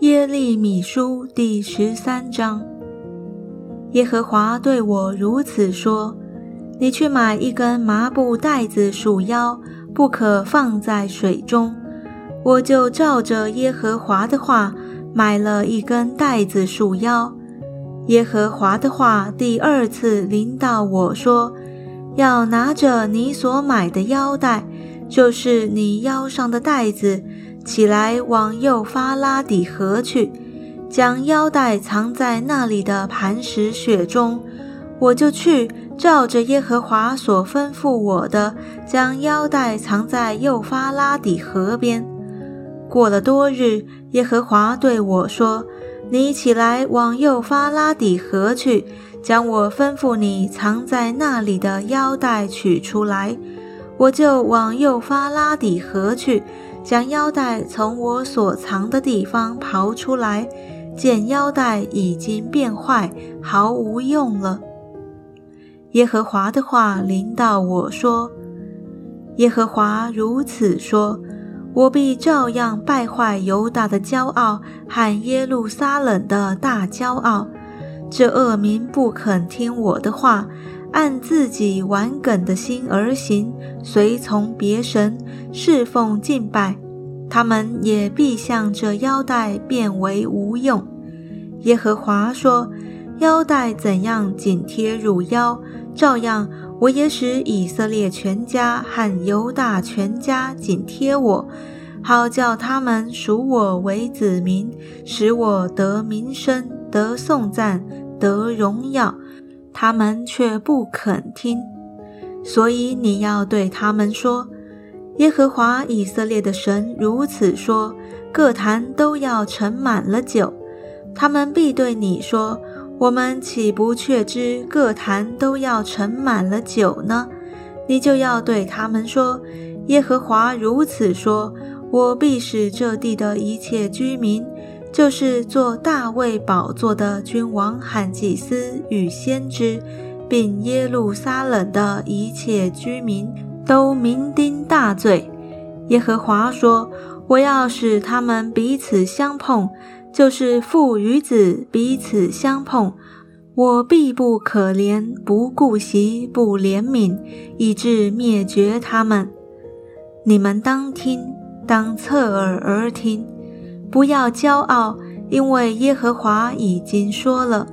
耶利米书第十三章，耶和华对我如此说：“你去买一根麻布带子束腰，不可放在水中。”我就照着耶和华的话买了一根带子束腰。耶和华的话第二次临到我说：“要拿着你所买的腰带，就是你腰上的带子。”起来，往幼发拉底河去，将腰带藏在那里的磐石穴中。我就去，照着耶和华所吩咐我的，将腰带藏在幼发拉底河边。过了多日，耶和华对我说：“你起来，往幼发拉底河去，将我吩咐你藏在那里的腰带取出来。”我就往幼发拉底河去。将腰带从我所藏的地方刨出来，见腰带已经变坏，毫无用了。耶和华的话临到我说：“耶和华如此说：我必照样败坏犹大的骄傲和耶路撒冷的大骄傲。这恶民不肯听我的话，按自己顽梗的心而行，随从别神。”侍奉敬拜，他们也必向这腰带变为无用。耶和华说：“腰带怎样紧贴入腰，照样我也使以色列全家和犹大全家紧贴我，好叫他们属我为子民，使我得名声、得颂赞、得荣耀。他们却不肯听，所以你要对他们说。”耶和华以色列的神如此说：各坛都要盛满了酒，他们必对你说：我们岂不确知各坛都要盛满了酒呢？你就要对他们说：耶和华如此说：我必使这地的一切居民，就是做大卫宝座的君王、和祭司与先知，并耶路撒冷的一切居民。都酩酊大醉。耶和华说：“我要使他们彼此相碰，就是父与子彼此相碰。我必不可怜，不顾惜，不怜悯，以致灭绝他们。你们当听，当侧耳而听，不要骄傲，因为耶和华已经说了：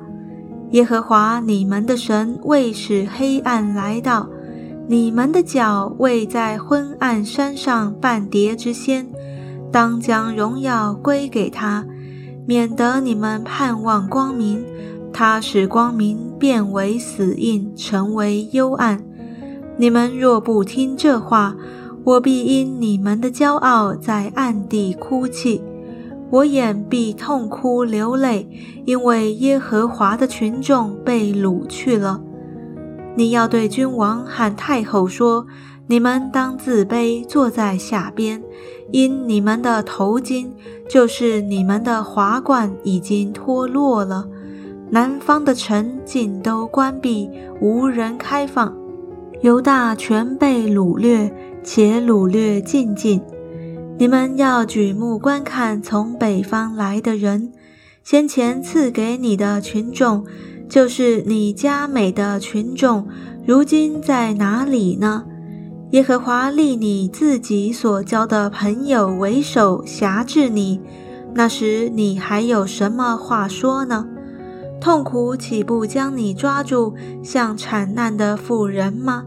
耶和华你们的神未使黑暗来到。”你们的脚未在昏暗山上半跌之先，当将荣耀归给他，免得你们盼望光明，他使光明变为死印，成为幽暗。你们若不听这话，我必因你们的骄傲在暗地哭泣，我眼必痛哭流泪，因为耶和华的群众被掳去了。你要对君王和太后说：“你们当自卑，坐在下边，因你们的头巾，就是你们的华冠，已经脱落了。南方的城尽都关闭，无人开放。犹大全被掳掠，且掳掠尽尽。你们要举目观看从北方来的人，先前赐给你的群众。”就是你家美的群众，如今在哪里呢？耶和华立你自己所交的朋友为首，辖制你。那时你还有什么话说呢？痛苦岂不将你抓住，像产难的妇人吗？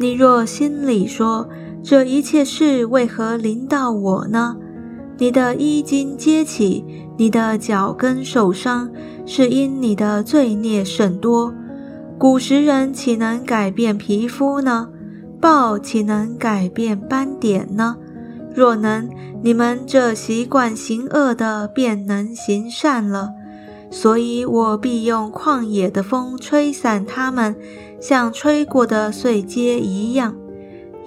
你若心里说，这一切事为何临到我呢？你的衣襟揭起，你的脚跟受伤。是因你的罪孽甚多，古时人岂能改变皮肤呢？豹岂能改变斑点呢？若能，你们这习惯行恶的便能行善了。所以我必用旷野的风吹散他们，像吹过的碎秸一样。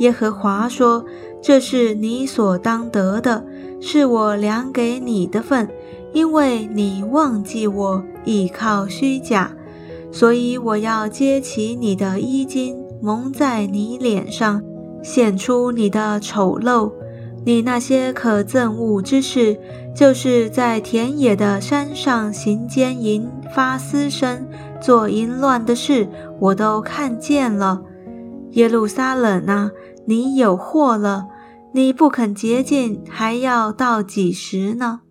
耶和华说：“这是你所当得的，是我量给你的份，因为你忘记我，倚靠虚假，所以我要揭起你的衣襟，蒙在你脸上，显出你的丑陋。”你那些可憎恶之事，就是在田野的山上行奸淫、发私生、做淫乱的事，我都看见了。耶路撒冷啊，你有祸了你不肯接近还要到几时呢？